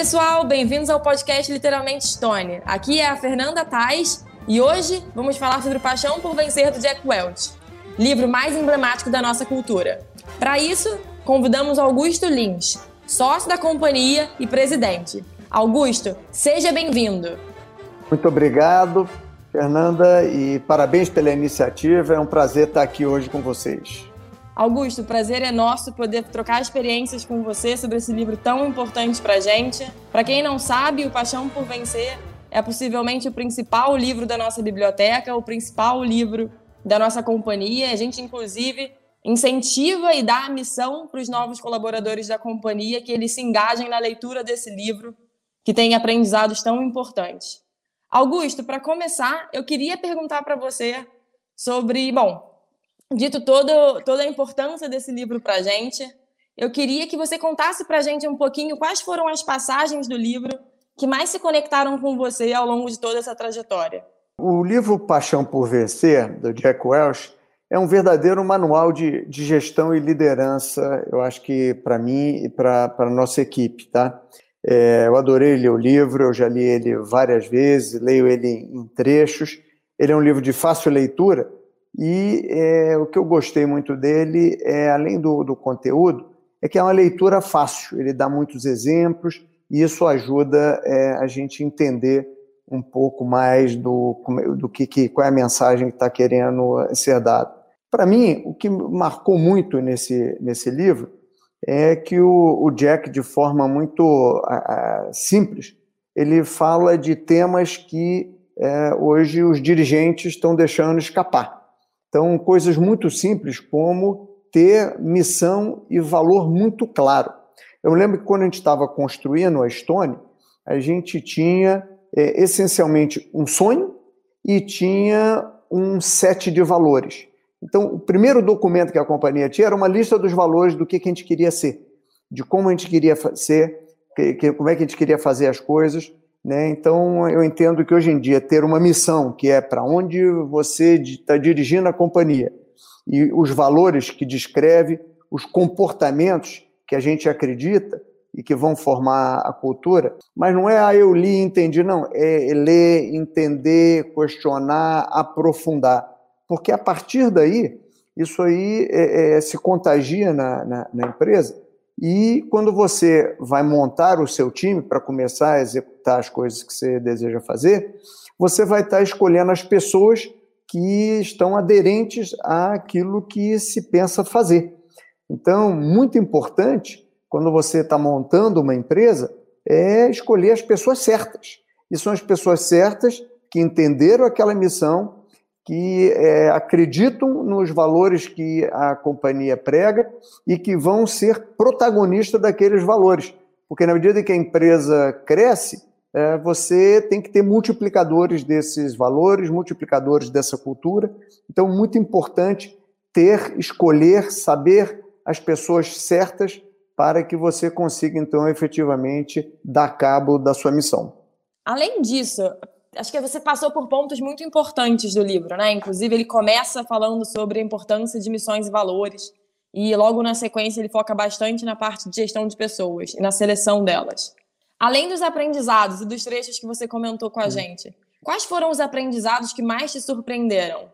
pessoal, bem-vindos ao podcast Literalmente Stone. Aqui é a Fernanda Tais e hoje vamos falar sobre Paixão por Vencer do Jack Welch, livro mais emblemático da nossa cultura. Para isso, convidamos Augusto Lins, sócio da companhia e presidente. Augusto, seja bem-vindo. Muito obrigado, Fernanda, e parabéns pela iniciativa. É um prazer estar aqui hoje com vocês. Augusto, o prazer é nosso poder trocar experiências com você sobre esse livro tão importante para gente. Para quem não sabe, O Paixão por Vencer é possivelmente o principal livro da nossa biblioteca, o principal livro da nossa companhia. A gente, inclusive, incentiva e dá a missão para os novos colaboradores da companhia que eles se engajem na leitura desse livro, que tem aprendizados tão importantes. Augusto, para começar, eu queria perguntar para você sobre, bom, dito todo, toda a importância desse livro para a gente, eu queria que você contasse para a gente um pouquinho quais foram as passagens do livro que mais se conectaram com você ao longo de toda essa trajetória. O livro Paixão por Vencer, do Jack Welch, é um verdadeiro manual de, de gestão e liderança, eu acho que para mim e para a nossa equipe. Tá? É, eu adorei ler o livro, eu já li ele várias vezes, leio ele em trechos. Ele é um livro de fácil leitura, e é, o que eu gostei muito dele, é, além do, do conteúdo, é que é uma leitura fácil, ele dá muitos exemplos e isso ajuda é, a gente entender um pouco mais do, do que, que qual é a mensagem que está querendo ser dada. Para mim, o que marcou muito nesse, nesse livro é que o, o Jack, de forma muito a, a, simples, ele fala de temas que é, hoje os dirigentes estão deixando escapar. Então, coisas muito simples como ter missão e valor muito claro. Eu lembro que quando a gente estava construindo a Stone, a gente tinha é, essencialmente um sonho e tinha um set de valores. Então, o primeiro documento que a companhia tinha era uma lista dos valores do que, que a gente queria ser, de como a gente queria ser, que, que, como é que a gente queria fazer as coisas. Né? Então, eu entendo que hoje em dia ter uma missão, que é para onde você está dirigindo a companhia, e os valores que descreve, os comportamentos que a gente acredita e que vão formar a cultura, mas não é ah, eu li e entendi, não, é ler, entender, questionar, aprofundar, porque a partir daí, isso aí é, é, se contagia na, na, na empresa e quando você vai montar o seu time para começar a executar as coisas que você deseja fazer, você vai estar escolhendo as pessoas que estão aderentes àquilo que se pensa fazer. Então, muito importante, quando você está montando uma empresa, é escolher as pessoas certas. E são as pessoas certas que entenderam aquela missão, que é, acreditam nos valores que a companhia prega e que vão ser protagonistas daqueles valores. Porque na medida que a empresa cresce, é, você tem que ter multiplicadores desses valores, multiplicadores dessa cultura. Então, muito importante ter, escolher, saber as pessoas certas para que você consiga, então, efetivamente dar cabo da sua missão. Além disso, acho que você passou por pontos muito importantes do livro, né? Inclusive, ele começa falando sobre a importância de missões e valores, e logo na sequência ele foca bastante na parte de gestão de pessoas e na seleção delas. Além dos aprendizados e dos trechos que você comentou com a hum. gente, quais foram os aprendizados que mais te surpreenderam?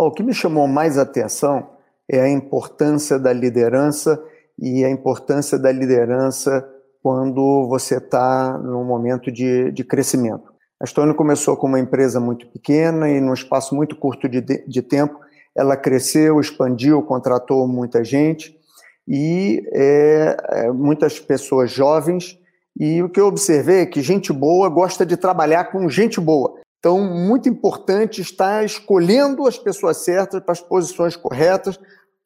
o que me chamou mais atenção é a importância da liderança e a importância da liderança quando você está num momento de, de crescimento. A Stone começou com uma empresa muito pequena e, num espaço muito curto de, de tempo, ela cresceu, expandiu, contratou muita gente e é, é, muitas pessoas jovens. E o que eu observei é que gente boa gosta de trabalhar com gente boa. Então, muito importante estar escolhendo as pessoas certas para as posições corretas,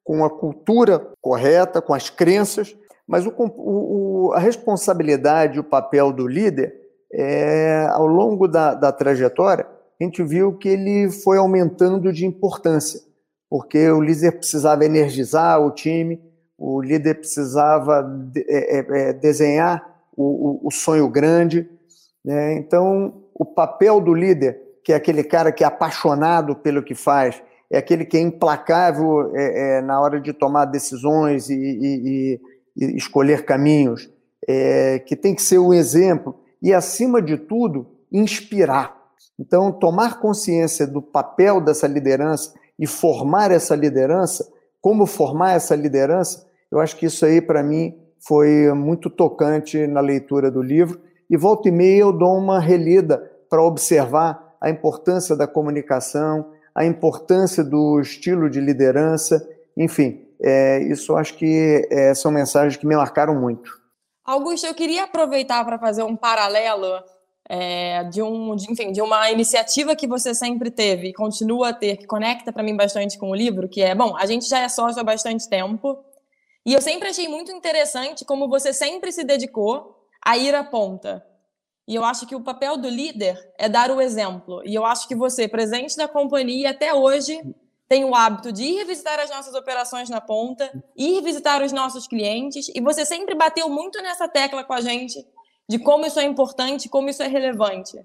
com a cultura correta, com as crenças. Mas o, o, a responsabilidade, o papel do líder é, ao longo da, da trajetória, a gente viu que ele foi aumentando de importância, porque o líder precisava energizar o time, o líder precisava de, é, é, é desenhar o, o, o, sonho grande. Né? Então, o papel do líder, que é aquele cara que é apaixonado pelo que faz, é aquele que é implacável é, é, na hora de tomar decisões e, e, e escolher caminhos, é, que tem que ser um exemplo e, acima de tudo, inspirar. Então, tomar consciência do papel dessa liderança e formar essa liderança, como formar essa liderança, eu acho que isso aí, para mim, foi muito tocante na leitura do livro. E volta e meia eu dou uma relida para observar a importância da comunicação, a importância do estilo de liderança, enfim, é, isso acho que é, são mensagens que me marcaram muito. Augusto, eu queria aproveitar para fazer um paralelo é, de, um, de, enfim, de uma iniciativa que você sempre teve e continua a ter, que conecta para mim bastante com o livro, que é, bom, a gente já é sócio há bastante tempo, e eu sempre achei muito interessante como você sempre se dedicou a ir à ponta. E eu acho que o papel do líder é dar o exemplo. E eu acho que você, presente na companhia até hoje, tem o hábito de ir visitar as nossas operações na ponta, ir visitar os nossos clientes, e você sempre bateu muito nessa tecla com a gente de como isso é importante, como isso é relevante.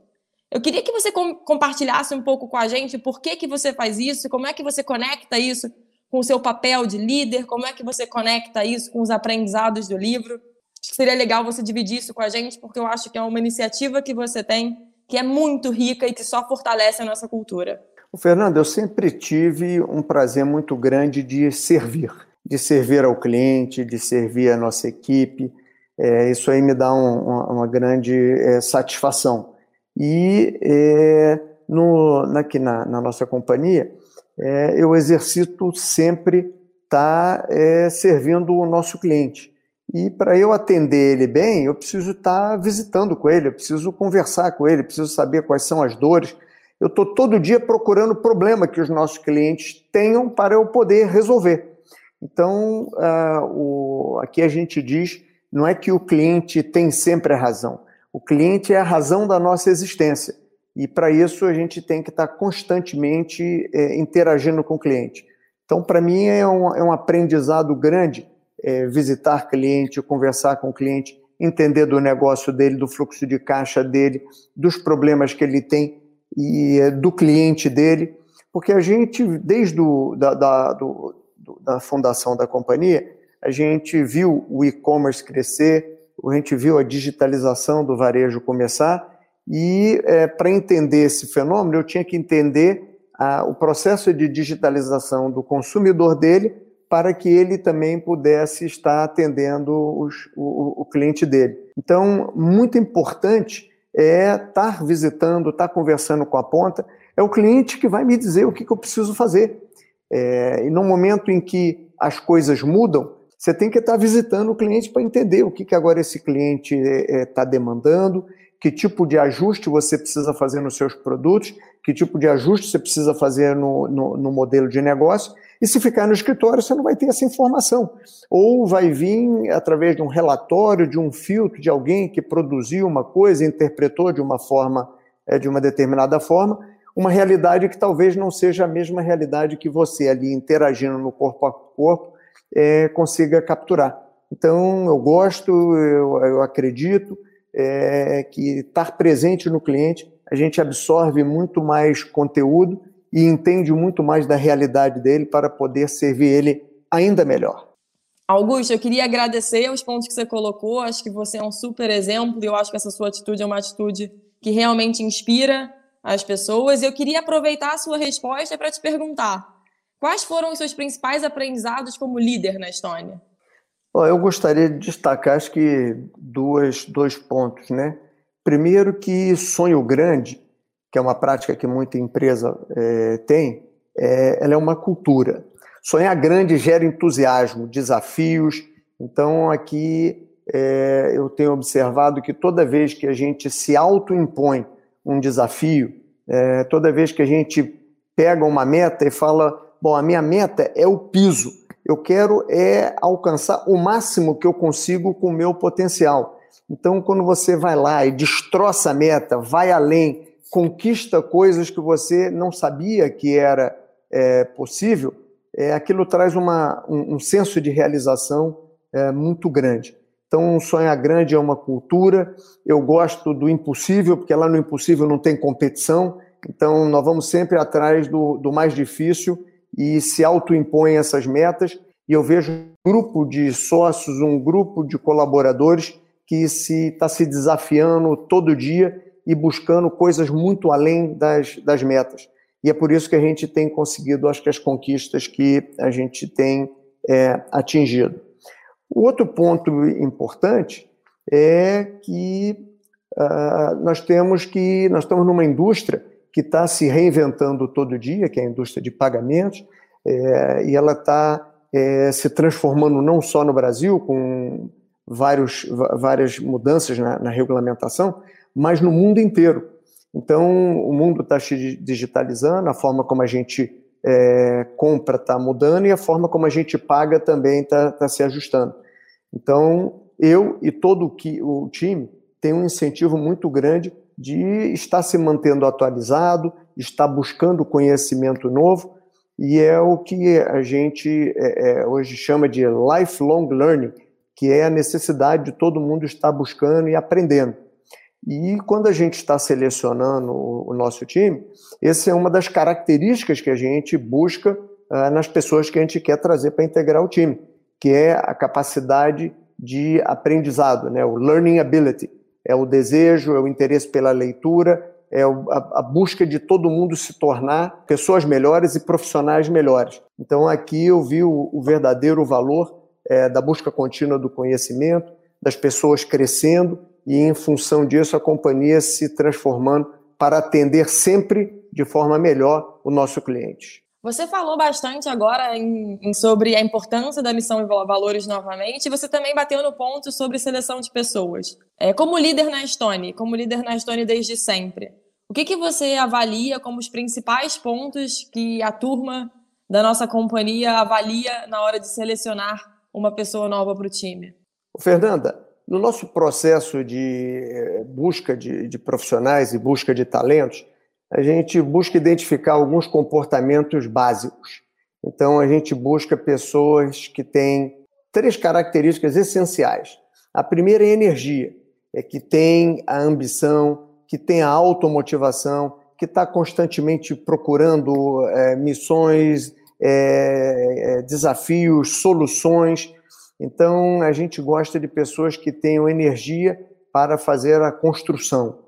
Eu queria que você com compartilhasse um pouco com a gente por que, que você faz isso, como é que você conecta isso com o seu papel de líder, como é que você conecta isso com os aprendizados do livro. Seria legal você dividir isso com a gente, porque eu acho que é uma iniciativa que você tem que é muito rica e que só fortalece a nossa cultura. O Fernando, eu sempre tive um prazer muito grande de servir, de servir ao cliente, de servir a nossa equipe. É, isso aí me dá um, uma, grande é, satisfação. E é, no, aqui na, na nossa companhia, é, eu exercito sempre estar tá, é, servindo o nosso cliente. E para eu atender ele bem, eu preciso estar tá visitando com ele, eu preciso conversar com ele, preciso saber quais são as dores. Eu estou todo dia procurando problema que os nossos clientes tenham para eu poder resolver. Então, uh, o, aqui a gente diz, não é que o cliente tem sempre a razão. O cliente é a razão da nossa existência. E para isso a gente tem que estar constantemente é, interagindo com o cliente. Então, para mim, é um, é um, aprendizado grande é, visitar cliente, conversar com o cliente, entender do negócio dele, do fluxo de caixa dele, dos problemas que ele tem e é, do cliente dele, porque a gente, desde o, da, da, do, da fundação da companhia, a gente viu o e-commerce crescer, a gente viu a digitalização do varejo começar e é, para entender esse fenômeno, eu tinha que entender a, o processo de digitalização do consumidor dele para que ele também pudesse estar atendendo os, o, o, cliente dele. Então, muito importante é estar visitando, estar conversando com a ponta. É o cliente que vai me dizer o que, que eu preciso fazer. É, e no momento em que as coisas mudam, você tem que estar visitando o cliente para entender o que, que agora esse cliente está é, tá demandando, que tipo de ajuste você precisa fazer nos seus produtos, que tipo de ajuste você precisa fazer no, no, no, modelo de negócio. E se ficar no escritório, você não vai ter essa informação. Ou vai vir através de um relatório, de um filtro, de alguém que produziu uma coisa, interpretou de uma forma, é, de uma determinada forma, uma realidade que talvez não seja a mesma realidade que você ali interagindo no corpo a corpo é, consiga capturar. Então, eu gosto, eu, eu acredito, é, que estar presente no cliente, a gente absorve muito mais conteúdo e entende muito mais da realidade dele para poder servir ele ainda melhor. Augusto, eu queria agradecer os pontos que você colocou. Acho que você é um super exemplo e eu acho que essa sua atitude é uma atitude que realmente inspira as pessoas. Eu queria aproveitar a sua resposta para te perguntar: quais foram os seus principais aprendizados como líder na Estônia? eu gostaria de destacar, acho que duas, dois pontos, né? Primeiro que sonho grande, que é uma prática que muita empresa é, tem, é, ela é uma cultura. Sonhar grande gera entusiasmo, desafios. Então, aqui é, eu tenho observado que toda vez que a gente se autoimpõe um desafio, é, toda vez que a gente pega uma meta e fala, bom, a minha meta é o piso, eu quero é alcançar o máximo que eu consigo com o meu potencial. Então, quando você vai lá e destroça a meta, vai além, conquista coisas que você não sabia que era é, possível, é, aquilo traz uma, um, um senso de realização é, muito grande. Então, sonhar grande é uma cultura. Eu gosto do impossível, porque lá no impossível não tem competição. Então, nós vamos sempre atrás do, do mais difícil e se autoimpõem essas metas. E eu vejo um grupo de sócios, um grupo de colaboradores que se está se desafiando todo dia e buscando coisas muito além das, das metas. E é por isso que a gente tem conseguido, acho que, as conquistas que a gente tem é, atingido. O outro ponto importante é que uh, nós temos que nós estamos numa indústria que está se reinventando todo dia, que é a indústria de pagamentos, é, e ela está é, se transformando não só no Brasil, com vários, várias mudanças na, na regulamentação, mas no mundo inteiro. Então, o mundo está se digitalizando, a forma como a gente é, compra está mudando e a forma como a gente paga também está tá se ajustando. Então, eu e todo o time tem um incentivo muito grande de estar se mantendo atualizado, estar buscando conhecimento novo, e é o que a gente é, é, hoje chama de lifelong learning, que é a necessidade de todo mundo estar buscando e aprendendo. E quando a gente está selecionando o, nosso time, essa é uma das características que a gente busca uh, nas pessoas que a gente quer trazer para integrar o time, que é a capacidade de aprendizado, né? o learning ability. É o desejo, é o interesse pela leitura, é a, busca de todo mundo se tornar pessoas melhores e profissionais melhores. Então, aqui eu vi o, o verdadeiro valor é, da busca contínua do conhecimento, das pessoas crescendo e, em função disso, a companhia se transformando para atender sempre de forma melhor o nosso cliente. Você falou bastante agora em, em, sobre a importância da missão e valores novamente, e você também bateu no ponto sobre seleção de pessoas. É, como líder na Stone, como líder na Stone desde sempre, o que, que você avalia como os principais pontos que a turma da nossa companhia avalia na hora de selecionar uma pessoa nova para o time? Fernanda, no nosso processo de eh, busca de, de profissionais e busca de talentos, a gente busca identificar alguns comportamentos básicos. Então, a gente busca pessoas que têm três características essenciais. A primeira é a energia, é que tem a ambição, que tem a automotivação, que está constantemente procurando é, missões, é, desafios, soluções. Então, a gente gosta de pessoas que tenham energia para fazer a construção.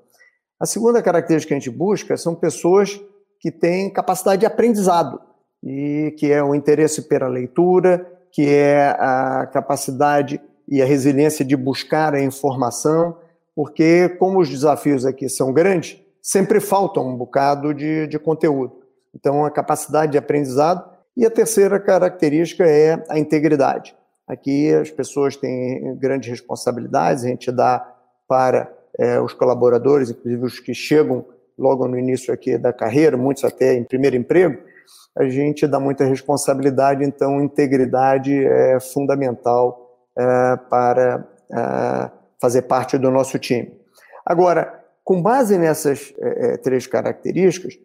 A segunda característica que a gente busca são pessoas que têm capacidade de aprendizado, e que é o interesse pela leitura, que é a capacidade e a resiliência de buscar a informação, porque, como os desafios aqui são grandes, sempre falta um bocado de, de conteúdo. Então, a capacidade de aprendizado. E a terceira característica é a integridade. Aqui as pessoas têm grandes responsabilidades, a gente dá para é, os colaboradores, inclusive os que chegam logo no início aqui da carreira, muitos até em primeiro emprego, a gente dá muita responsabilidade, então integridade é fundamental é, para é, fazer parte do nosso time. Agora, com base nessas é, é três características,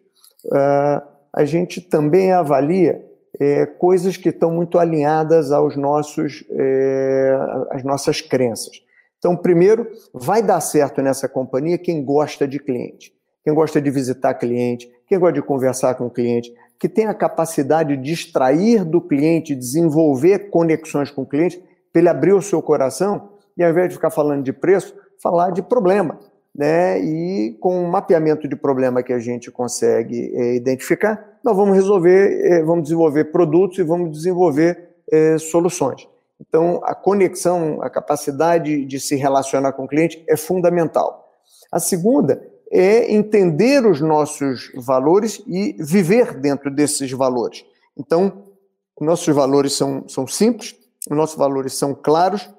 é, a gente também avalia é, coisas que estão muito alinhadas aos nossos, às nossas crenças. Então, primeiro, vai dar certo nessa companhia quem gosta de cliente, quem gosta de visitar cliente, quem gosta de conversar com o cliente, que tem a capacidade de extrair do cliente, desenvolver conexões com o cliente, para ele abrir o seu coração e, ao invés de ficar falando de preço, falar de problema. Né? E com o mapeamento de problema que a gente consegue é, identificar, nós vamos resolver, é, vamos desenvolver produtos e vamos desenvolver é, soluções. Então, a conexão, a capacidade de se relacionar com o cliente é fundamental. A segunda é entender os nossos valores e viver dentro desses valores. Então, nossos valores são, são simples, nossos valores são claros,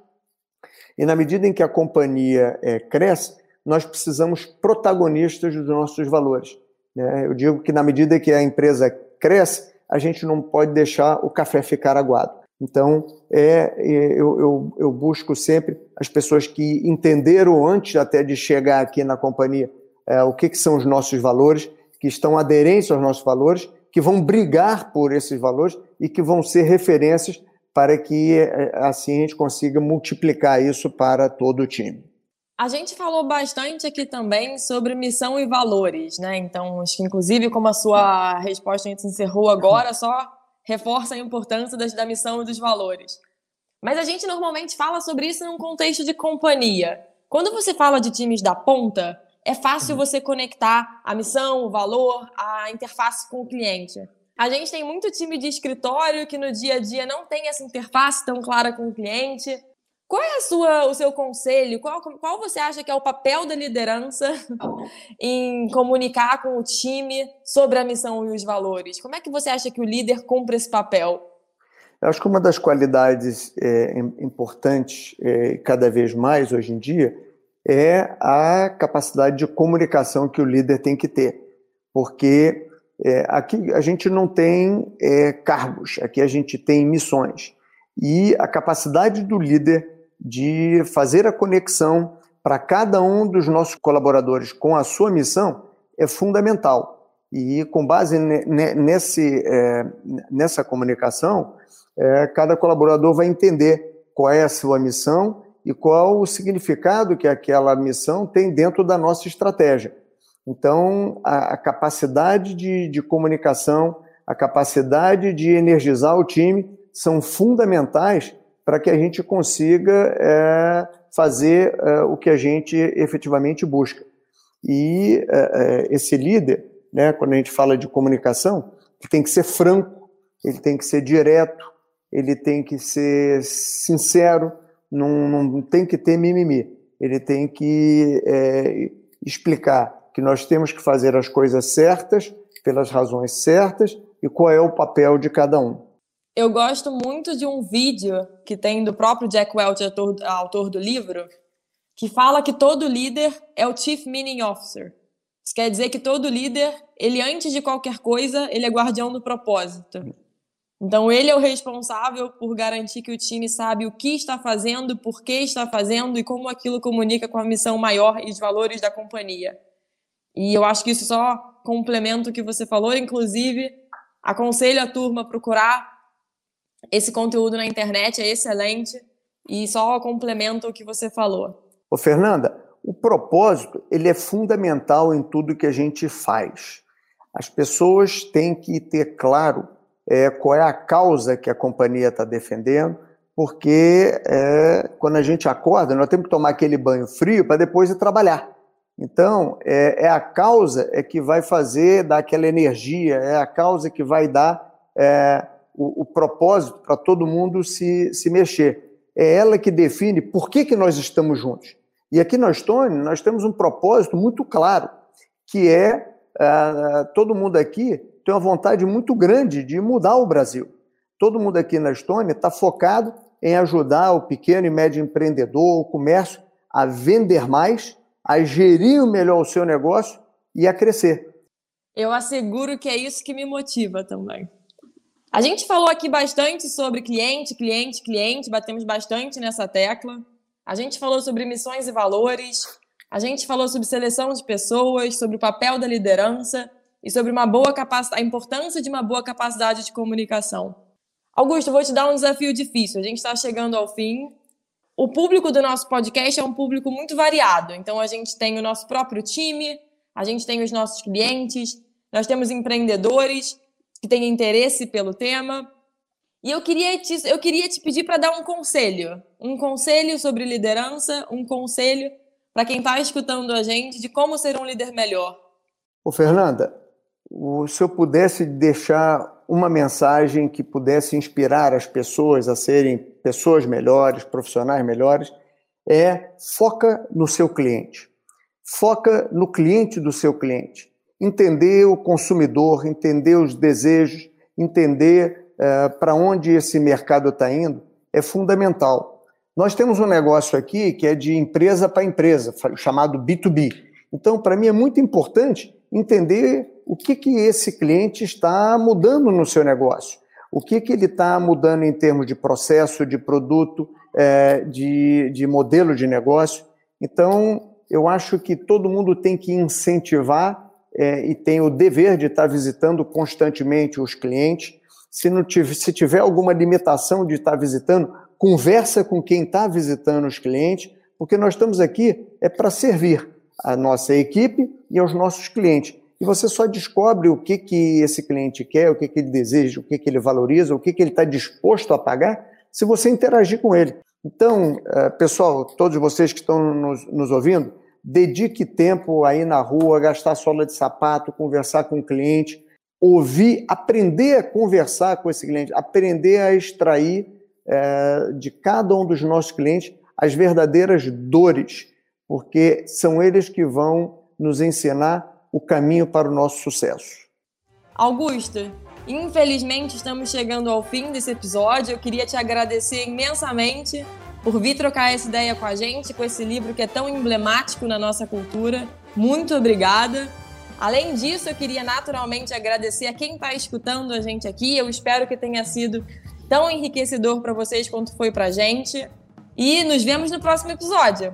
e na medida em que a companhia é, cresce, nós precisamos protagonistas dos nossos valores. Né? Eu digo que na medida que a empresa cresce, a gente não pode deixar o café ficar aguado. Então, é, é, eu, eu, eu, busco sempre as pessoas que entenderam antes até de chegar aqui na companhia é, o que, que são os nossos valores, que estão aderentes aos nossos valores, que vão brigar por esses valores e que vão ser referências para que é, assim a gente consiga multiplicar isso para todo o time. A gente falou bastante aqui também sobre missão e valores, né? Então, acho que inclusive como a sua resposta a gente encerrou agora, só reforça a importância das, da missão e dos valores. Mas a gente normalmente fala sobre isso num contexto de companhia. Quando você fala de times da ponta, é fácil uhum. você conectar a missão, o valor, a interface com o cliente. A gente tem muito time de escritório que no dia a dia não tem essa interface tão clara com o cliente. Qual é sua, o seu conselho? Qual, qual você acha que é o papel da liderança em comunicar com o time sobre a missão e os valores? Como é que você acha que o líder cumpre esse papel? Eu acho que uma das qualidades é, importantes, é, cada vez mais hoje em dia, é a capacidade de comunicação que o líder tem que ter. Porque é, aqui a gente não tem é, cargos, aqui a gente tem missões. E a capacidade do líder de fazer a conexão para cada um dos nossos colaboradores com a sua missão é fundamental. E com base nesse, é, nessa comunicação, é, cada colaborador vai entender qual é a sua missão e qual o significado que aquela missão tem dentro da nossa estratégia. Então, a, a capacidade de, de comunicação, a capacidade de energizar o time são fundamentais para que a gente consiga é, fazer é, o que a gente efetivamente busca. E é, é, esse líder, né, quando a gente fala de comunicação, ele tem que ser franco, ele tem que ser direto, ele tem que ser sincero, não, não tem que ter mimimi. Ele tem que é, explicar que nós temos que fazer as coisas certas, pelas razões certas, e qual é o papel de cada um. Eu gosto muito de um vídeo que tem do próprio Jack Welch, autor, autor do livro, que fala que todo líder é o Chief Meaning Officer. Isso quer dizer que todo líder, ele antes de qualquer coisa, ele é guardião do propósito. Então ele é o responsável por garantir que o time sabe o que está fazendo, por que está fazendo e como aquilo comunica com a missão maior e os valores da companhia. E eu acho que isso só complementa o que você falou, inclusive aconselho a turma a procurar esse conteúdo na internet é excelente e só complementa o que você falou. Ô Fernanda, o propósito ele é fundamental em tudo que a gente faz. As pessoas têm que ter claro é, qual é a causa que a companhia está defendendo, porque é, quando a gente acorda, nós temos que tomar aquele banho frio para depois ir trabalhar. Então, é, é, a causa é que vai fazer, dar aquela energia, é a causa que vai dar é, o, o propósito para todo mundo se, se mexer. É ela que define por que, que nós estamos juntos. E aqui na Estônia, nós temos um propósito muito claro, que é uh, todo mundo aqui tem uma vontade muito grande de mudar o Brasil. Todo mundo aqui na Estônia está focado em ajudar o pequeno e médio empreendedor, o comércio, a vender mais, a gerir melhor o seu negócio e a crescer. Eu asseguro que é isso que me motiva também. A gente falou aqui bastante sobre cliente, cliente, cliente, batemos bastante nessa tecla. A gente falou sobre missões e valores, a gente falou sobre seleção de pessoas, sobre o papel da liderança e sobre uma boa capacidade, a importância de uma boa capacidade de comunicação. Augusto, vou te dar um desafio difícil. A gente está chegando ao fim. O público do nosso podcast é um público muito variado. Então, a gente tem o nosso próprio time, a gente tem os nossos clientes, nós temos empreendedores que têm interesse pelo tema. E eu queria te, eu queria te pedir para dar um conselho. Um conselho sobre liderança, um conselho para quem está escutando a gente de como ser um líder melhor. Ô, Fernanda, se eu pudesse deixar uma mensagem que pudesse inspirar as pessoas a serem pessoas melhores, profissionais melhores, é foca no seu cliente. Foca no cliente do seu cliente entender o consumidor, entender os desejos, entender uh, para onde esse mercado está indo, é fundamental. Nós temos um negócio aqui que é de empresa para empresa, chamado B2B. Então, para mim, é muito importante entender o que, que esse cliente está mudando no seu negócio. O que, que ele está mudando em termos de processo, de produto, é, de, de modelo de negócio. Então, eu acho que todo mundo tem que incentivar é, e tem o dever de estar visitando constantemente os clientes. Se, não tiver, se tiver alguma limitação de estar visitando, conversa com quem está visitando os clientes, porque nós estamos aqui é para servir a nossa equipe e aos nossos clientes. E você só descobre o que, que esse cliente quer, o que, que ele deseja, o que, que ele valoriza, o que, que ele está disposto a pagar se você interagir com ele. Então, é, pessoal, todos vocês que estão nos, nos ouvindo, dedique tempo aí na rua, gastar sola de sapato, conversar com o cliente, ouvir, aprender a conversar com esse cliente, aprender a extrair é, de cada um dos nossos clientes as verdadeiras dores, porque são eles que vão nos ensinar o caminho para o nosso sucesso. Augusto, infelizmente estamos chegando ao fim desse episódio. Eu queria te agradecer imensamente por vir trocar essa ideia com a gente, com esse livro que é tão emblemático na nossa cultura. Muito obrigada. Além disso, eu queria naturalmente agradecer a quem está escutando a gente aqui. Eu espero que tenha sido tão enriquecedor para vocês quanto foi para a gente. E nos vemos no próximo episódio.